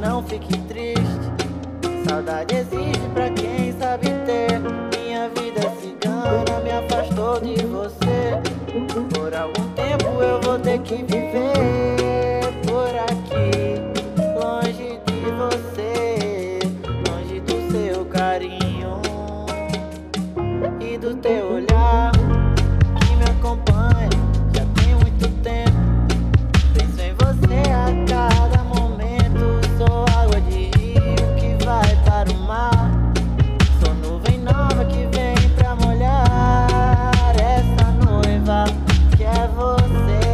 não fique triste. Saudade existe pra quem sabe ter. Minha vida cigana me afastou de você. Por algum tempo eu vou ter que viver por aqui, longe de você, longe do seu carinho e do teu olhar é você.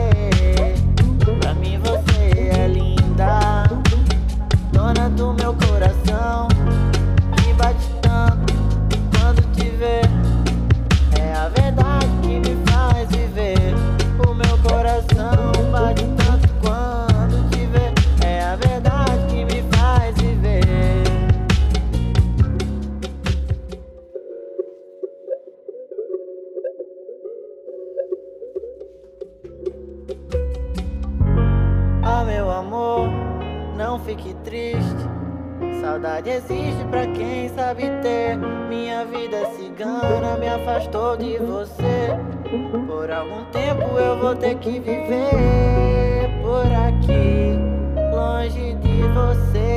Fique triste. Saudade existe pra quem sabe ter. Minha vida cigana me afastou de você. Por algum tempo eu vou ter que viver por aqui, longe de você,